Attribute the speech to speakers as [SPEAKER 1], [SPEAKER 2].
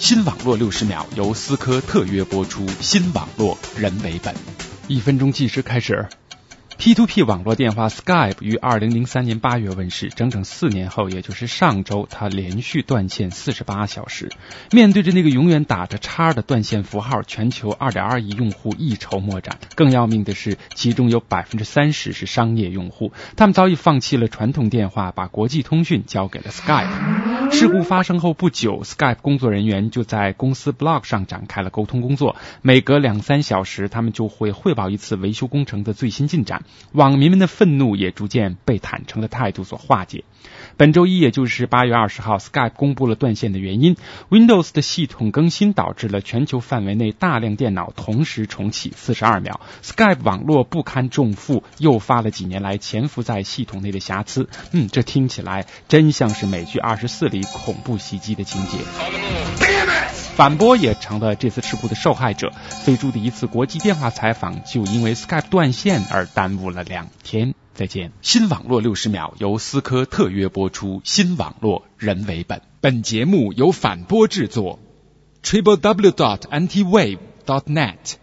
[SPEAKER 1] 新网络六十秒由思科特约播出，新网络人为本。
[SPEAKER 2] 一分钟计时开始。P to P 网络电话 Skype 于二零零三年八月问世，整整四年后，也就是上周，它连续断线四十八小时。面对着那个永远打着叉的断线符号，全球二点二亿用户一筹莫展。更要命的是，其中有百分之三十是商业用户，他们早已放弃了传统电话，把国际通讯交给了 Skype。事故发生后不久，Skype 工作人员就在公司 blog 上展开了沟通工作，每隔两三小时，他们就会汇报一次维修工程的最新进展。网民们的愤怒也逐渐被坦诚的态度所化解。本周一，也就是八月二十号，Skype 公布了断线的原因：Windows 的系统更新导致了全球范围内大量电脑同时重启四十二秒。Skype 网络不堪重负，诱发了几年来潜伏在系统内的瑕疵。嗯，这听起来真像是美剧《二十四》里恐怖袭击的情节。反驳也成了这次事故的受害者。飞猪的一次国际电话采访就因为 Skype 断线而耽误了两天。再见。
[SPEAKER 1] 新网络六十秒由思科特约播出，新网络人为本。本节目由反播制作。triple w dot antiwave dot net